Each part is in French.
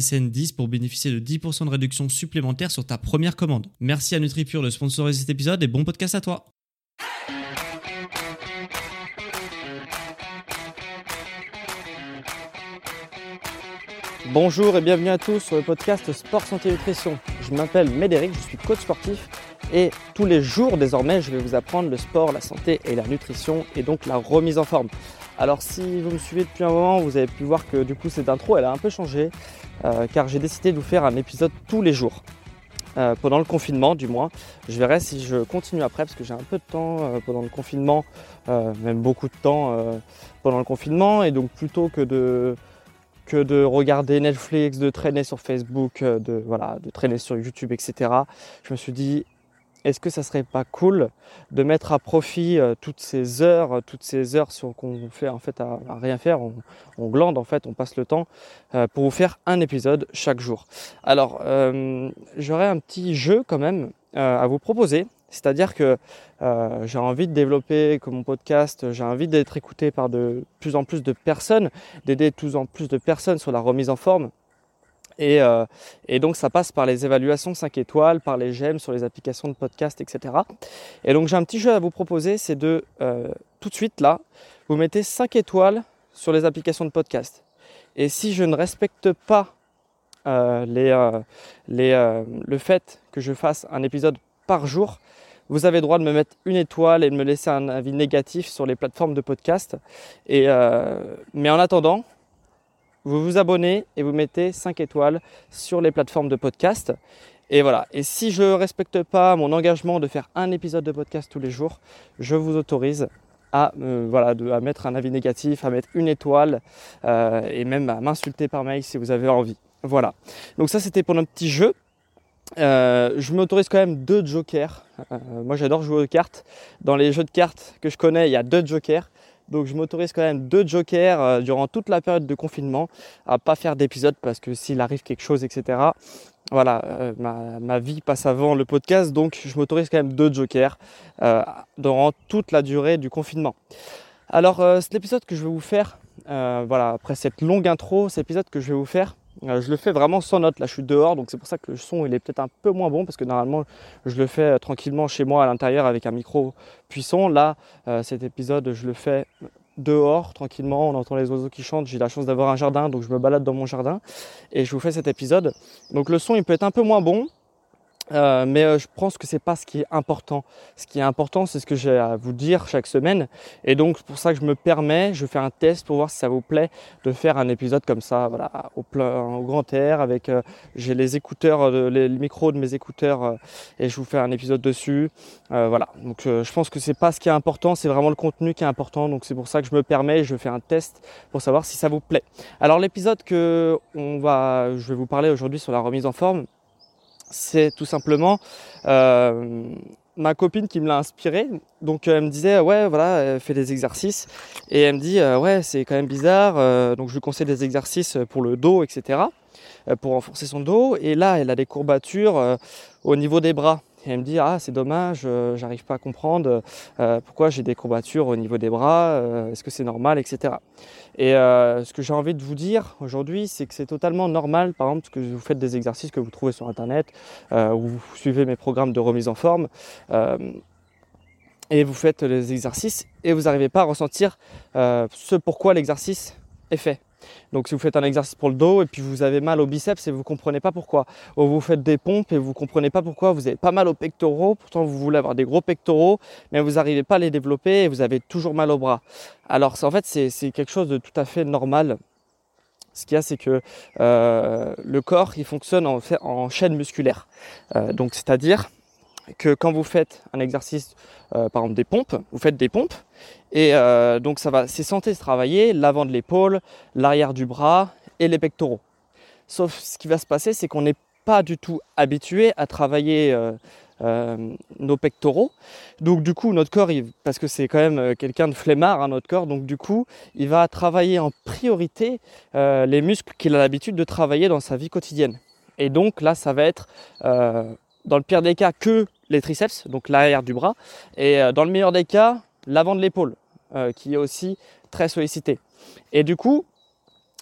SSN 10 pour bénéficier de 10% de réduction supplémentaire sur ta première commande. Merci à NutriPure de sponsoriser cet épisode et bon podcast à toi. Bonjour et bienvenue à tous sur le podcast Sport Santé Nutrition. Je m'appelle Médéric, je suis coach sportif et tous les jours désormais je vais vous apprendre le sport, la santé et la nutrition et donc la remise en forme. Alors si vous me suivez depuis un moment, vous avez pu voir que du coup cette intro elle a un peu changé. Euh, car j'ai décidé de vous faire un épisode tous les jours. Euh, pendant le confinement du moins. Je verrai si je continue après parce que j'ai un peu de temps euh, pendant le confinement, même beaucoup de temps pendant le confinement. Et donc plutôt que de, que de regarder Netflix, de traîner sur Facebook, de, voilà, de traîner sur YouTube, etc., je me suis dit est-ce que ça serait pas cool de mettre à profit euh, toutes ces heures, euh, toutes ces heures qu'on fait en fait à, rien faire, on, glande en fait, on passe le temps euh, pour vous faire un épisode chaque jour. Alors j'aurais un petit jeu quand même à vous proposer. C'est-à-dire que j'ai envie de développer comme mon podcast, j'ai envie d'être écouté par de plus en plus de personnes, d'aider de plus en plus de personnes sur la remise en forme, euh, et, donc ça passe par les évaluations 5 étoiles, par les j'aime sur les applications de podcast, etc. Et donc j'ai un petit jeu à vous proposer, c'est de euh, tout de suite là, vous mettez 5 étoiles sur les applications de podcast. Et si je ne respecte pas euh, le fait que je fasse un épisode par jour, vous avez droit de me mettre une étoile et de me laisser un avis négatif sur les plateformes de podcast. Mais en attendant, vous vous abonnez et vous mettez 5 étoiles sur les plateformes de podcast. Et voilà. Et si je ne respecte pas mon engagement de faire un épisode de podcast tous les jours, je vous autorise à, euh, voilà, à mettre un avis négatif, à mettre une étoile euh, et même à m'insulter par mail si vous avez envie. Voilà. Donc ça c'était pour notre petit jeu. Euh, je m'autorise quand même deux jokers. moi j'adore jouer aux cartes. Dans les jeux de cartes que je connais, il y a deux jokers. Donc je m'autorise quand même deux jokers euh, durant toute la période de confinement à pas faire d'épisode parce que s'il arrive quelque chose, etc. Voilà, euh, ma, vie passe avant le podcast, donc je m'autorise quand même deux jokers euh, durant toute la durée du confinement. Alors cet épisode que je vais vous faire, voilà, après cette longue intro, cet épisode que je vais vous faire, je le fais vraiment sans note. Là, je suis dehors, donc c'est pour ça que le son il est peut-être un peu moins bon parce que normalement, je le fais euh, tranquillement chez moi à l'intérieur avec un micro puissant. Là, euh, cet épisode, je le fais dehors tranquillement. On entend les oiseaux qui chantent. J'ai la chance d'avoir un jardin, donc je me balade dans mon jardin et je vous fais cet épisode. Donc le son il peut être un peu moins bon. Euh, mais euh, je pense que c'est pas ce qui est important. Ce qui est important, c'est ce que j'ai à vous dire chaque semaine. Et donc, c'est pour ça que je me permets, je fais un test pour voir si ça vous plaît de faire un épisode comme ça, voilà, au, plein, au grand air, avec euh, j'ai les écouteurs, les, micros de mes écouteurs, et je vous fais un épisode dessus. voilà. Donc, je pense que c'est pas ce qui est important, c'est vraiment le contenu qui est important. Donc, c'est pour ça que je me permets, je fais un test pour savoir si ça vous plaît. Alors, l'épisode que on va, je vais vous parler aujourd'hui sur la remise en forme c'est tout simplement euh, ma copine qui me l'a inspiré. Donc elle me disait ouais voilà, fait des exercices et elle me dit euh, ouais c'est quand même bizarre. Euh, donc je lui conseille des exercices pour le dos etc. pour renforcer son dos. Et là elle a des courbatures au niveau des bras. Et elle me dit ah c'est dommage, euh, j'arrive pas à comprendre euh, pourquoi j'ai des courbatures au niveau des bras, euh, est-ce que c'est normal, etc. Et ce que j'ai envie de vous dire aujourd'hui, c'est que c'est totalement normal, par exemple, que vous faites des exercices que vous trouvez sur internet, ou vous suivez mes programmes de remise en forme et vous faites les exercices et vous n'arrivez pas à ressentir ce pourquoi l'exercice est fait. Donc si vous faites un exercice pour le dos et puis vous avez mal au biceps et vous ne comprenez pas pourquoi, ou vous faites des pompes et vous ne comprenez pas pourquoi, vous avez pas mal aux pectoraux, pourtant vous voulez avoir des gros pectoraux, mais vous n'arrivez pas à les développer et vous avez toujours mal au bras. Alors en fait c'est quelque chose de tout à fait normal. Ce qu'il y a, c'est que euh, le corps, il fonctionne en, chaîne musculaire. Euh, donc, c'est-à-dire que quand vous faites un exercice, euh, par exemple des pompes, vous faites des pompes, et euh, donc ça va, c'est censé se travailler l'avant de l'épaule, l'arrière du bras et les pectoraux. Sauf ce qui va se passer, c'est qu'on n'est pas du tout habitué à travailler euh, nos pectoraux. Donc du coup, notre corps, parce que c'est quand même quelqu'un de flemmard, hein, notre corps, donc du coup, il va travailler en priorité les muscles qu'il a l'habitude de travailler dans sa vie quotidienne. Et donc là, ça va être dans le pire des cas que les triceps, donc l'arrière du bras, et euh, dans le meilleur des cas, l'avant de l'épaule, euh, qui est aussi très sollicité. Et du coup,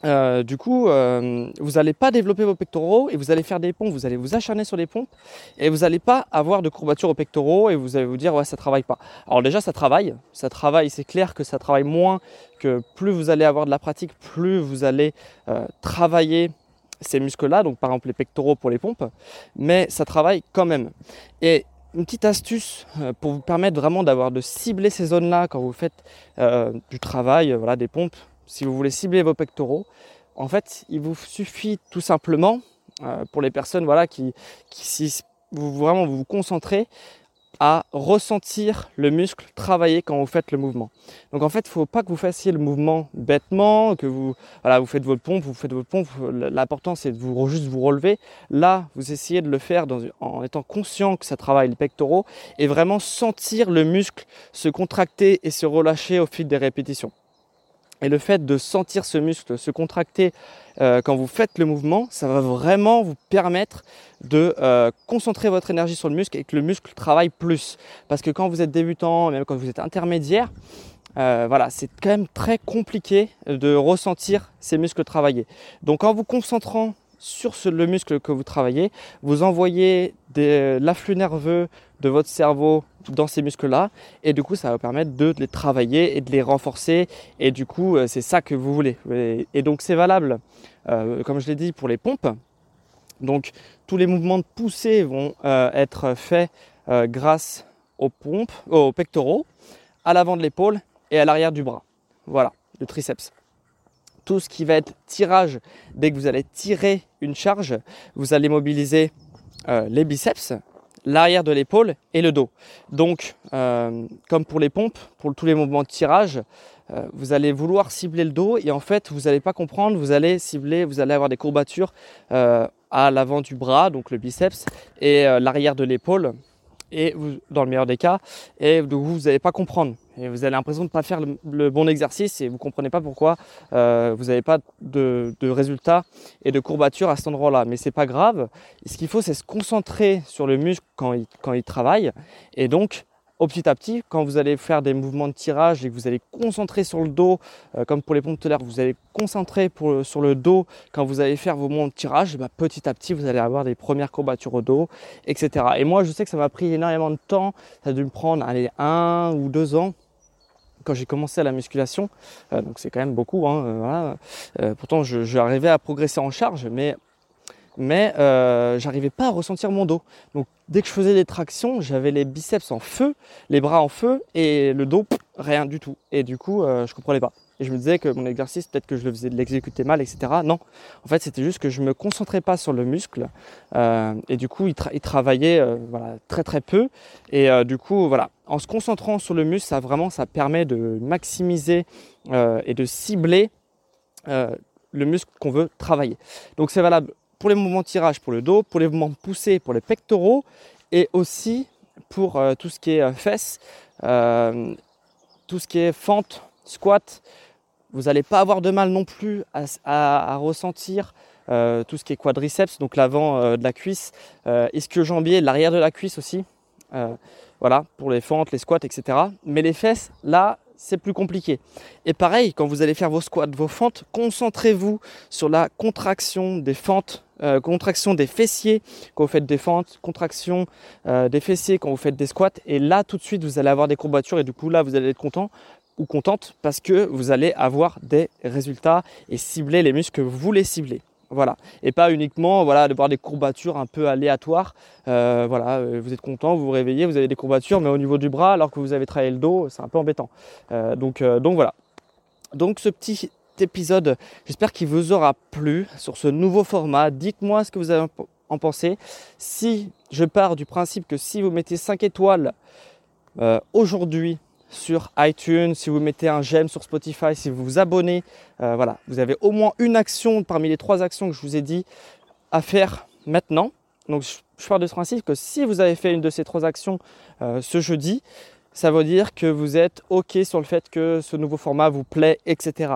euh, du coup, vous n'allez pas développer vos pectoraux et vous allez faire des pompes, vous allez vous acharner sur les pompes et vous n'allez pas avoir de courbature aux pectoraux et vous allez vous dire ouais ça travaille pas. Alors déjà ça travaille, ça travaille, c'est clair que ça travaille moins que plus vous allez avoir de la pratique, plus vous allez travailler ces muscles-là, donc par exemple les pectoraux pour les pompes, mais ça travaille quand même. Et une petite astuce euh, pour vous permettre vraiment d'avoir de cibler ces zones-là quand vous faites euh, du travail, euh, voilà, des pompes. Si vous voulez cibler vos pectoraux, en fait, il vous suffit tout simplement pour les personnes voilà qui, si vous vraiment vous, vous concentrez à ressentir le muscle travailler quand vous faites le mouvement. Donc en fait, il ne faut pas que vous fassiez le mouvement bêtement, que vous, voilà, vous faites votre pompe, vous faites votre pompe. L'important c'est de vous, juste vous relever. Là, vous essayez de le faire en étant conscient que ça travaille les pectoraux et vraiment sentir le muscle se contracter et se relâcher au fil des répétitions. Et le fait de sentir ce muscle se contracter euh, quand vous faites le mouvement, ça va vraiment vous permettre de euh, concentrer votre énergie sur le muscle et que le muscle travaille plus. Parce que quand vous êtes débutant, même quand vous êtes intermédiaire, euh, voilà, c'est quand même très compliqué de ressentir ces muscles travailler. Donc en vous concentrant sur le muscle que vous travaillez, vous envoyez l'afflux nerveux de votre cerveau dans ces muscles-là et du coup ça va vous permettre de, les travailler et de les renforcer et du coup euh, c'est ça que vous voulez. Et, donc c'est valable, euh, comme je l'ai dit, pour les pompes. Donc tous les mouvements de poussée vont euh, être faits grâce aux pompes, aux pectoraux, à l'avant de l'épaule et à l'arrière du bras. Voilà, le triceps tout ce qui va être tirage, dès que vous allez tirer une charge, vous allez mobiliser euh, les biceps, l'arrière de l'épaule et le dos. Donc, euh, comme pour les pompes, pour tous les mouvements de tirage, euh, vous allez vouloir cibler le dos et en fait, vous n'allez pas comprendre, vous allez cibler, vous allez avoir des courbatures à l'avant du bras, donc le biceps, et l'arrière de l'épaule, et vous, dans le meilleur des cas, et vous n'allez pas comprendre. Et vous avez l'impression de ne pas faire le, bon exercice et vous ne comprenez pas pourquoi euh, vous n'avez pas de, de, résultats et de courbatures à cet endroit-là. Mais ce n'est pas grave. ce qu'il faut, c'est se concentrer sur le muscle quand il, quand il travaille. Et donc, au petit à petit, quand vous allez faire des mouvements de tirage et que vous allez concentrer sur le dos, euh, comme pour les pompes l'air, vous allez concentrer pour, sur le dos quand vous allez faire vos mouvements de tirage, bah, petit à petit, vous allez avoir des premières courbatures au dos, etc. Et moi, je sais que ça m'a pris énormément de temps. Ça a dû me prendre un ou deux ans quand j'ai commencé à la musculation, euh, donc c'est quand même beaucoup. Hein, euh, pourtant, je, je, arrivais à progresser en charge, mais mais euh, j'arrivais pas à ressentir mon dos. Donc dès que je faisais des tractions, j'avais les biceps en feu, les bras en feu et le dos rien du tout. Et du coup, euh, je comprenais pas. Et je me disais que mon exercice, peut-être que je le faisais de l'exécuter mal, etc. Non, en fait, c'était juste que je me concentrais pas sur le muscle euh, et du coup, il, travaillait euh, très très peu. Et euh, du coup, voilà, en se concentrant sur le muscle, vraiment, ça permet de maximiser et de cibler le muscle qu'on veut travailler. Donc c'est valable pour les mouvements de tirage pour le dos, pour les mouvements poussés pour les pectoraux et aussi pour euh, tout ce qui est euh, fesses, euh, tout ce qui est fente, squat. Vous n'allez pas avoir de mal non plus à, ressentir tout ce qui est quadriceps, donc l'avant de la cuisse, ischio-jambier, l'arrière de la cuisse aussi. voilà, pour les fentes, les squats, etc. Mais les fesses, là, c'est plus compliqué. Et pareil, quand vous allez faire vos squats, vos fentes, concentrez-vous sur la contraction des fentes, euh, contraction des fessiers quand vous faites des fentes, contraction euh, des fessiers quand vous faites des squats. Et là, tout de suite, vous allez avoir des courbatures et du coup, là, vous allez être content ou contente parce que vous allez avoir des résultats et cibler les muscles que vous voulez cibler. Voilà. Et pas uniquement voilà, de voir des courbatures un peu aléatoires. Euh, voilà, euh, vous êtes content, vous vous réveillez, vous avez des courbatures, mais au niveau du bras, alors que vous avez travaillé le dos, c'est un peu embêtant. Euh, donc, donc voilà. Donc ce petit épisode, j'espère qu'il vous aura plu sur ce nouveau format. Dites-moi ce que vous avez en pensé. Si je pars du principe que si vous mettez 5 étoiles aujourd'hui sur iTunes, si vous mettez un j'aime sur Spotify, si vous vous abonnez, euh, voilà, vous avez au moins une action parmi les trois actions que je vous ai dit à faire maintenant. Donc je, pars de ce principe que si vous avez fait une de ces trois actions euh, ce jeudi, ça veut dire que vous êtes OK sur le fait que ce nouveau format vous plaît, etc.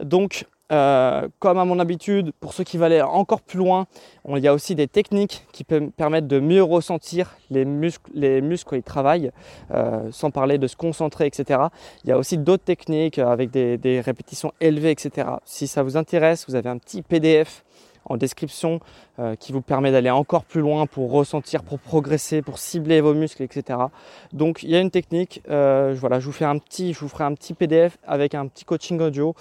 Donc euh, comme à mon habitude, pour ceux qui veulent aller encore plus loin, il y a aussi des techniques qui permettent de mieux ressentir les muscles, les muscles quand ils travaillent, euh, sans parler de se concentrer, etc. Il y a aussi d'autres techniques avec des, répétitions élevées, etc. Si ça vous intéresse, vous avez un petit PDF en description euh, qui vous permet d'aller encore plus loin pour ressentir, pour progresser, pour cibler vos muscles, etc. Donc il y a une technique, voilà, je vous fais un petit, je vous ferai un petit PDF avec un petit coaching audio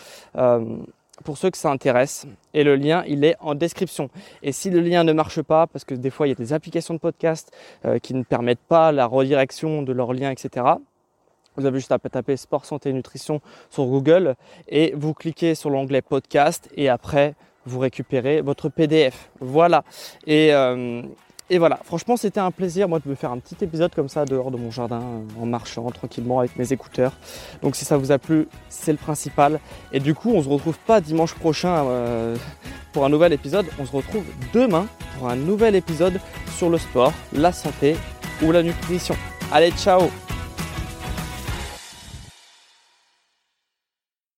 pour ceux que ça intéresse. Et le lien, il est en description. Et si le lien ne marche pas, parce que des fois, il y a des applications de podcast euh, qui ne permettent pas la redirection de leurs liens, etc. Vous avez juste à taper sport, santé, nutrition sur Google et vous cliquez sur l'onglet podcast et après vous récupérez votre PDF. Voilà. Et, euh, et voilà, franchement, c'était un plaisir, moi, de me faire un petit épisode comme ça dehors de mon jardin, en marchant tranquillement avec mes écouteurs. Donc, si ça vous a plu, c'est le principal. Et du coup, on se retrouve pas dimanche prochain euh, pour un nouvel épisode. On se retrouve demain pour un nouvel épisode sur le sport, la santé ou la nutrition. Allez, ciao